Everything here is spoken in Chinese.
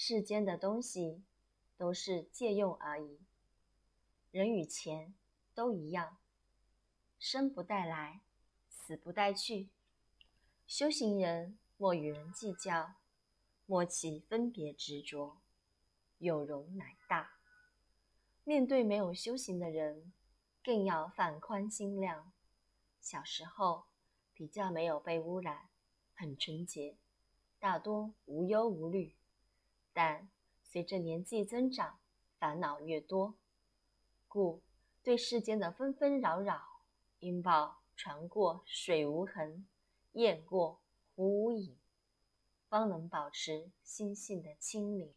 世间的东西都是借用而已，人与钱都一样，生不带来，死不带去。修行人莫与人计较，莫起分别执着，有容乃大。面对没有修行的人，更要放宽心量。小时候比较没有被污染，很纯洁，大多无忧无虑。但随着年纪增长，烦恼越多，故对世间的纷纷扰扰，应报船过水无痕，雁过湖无影，方能保持心性的清明。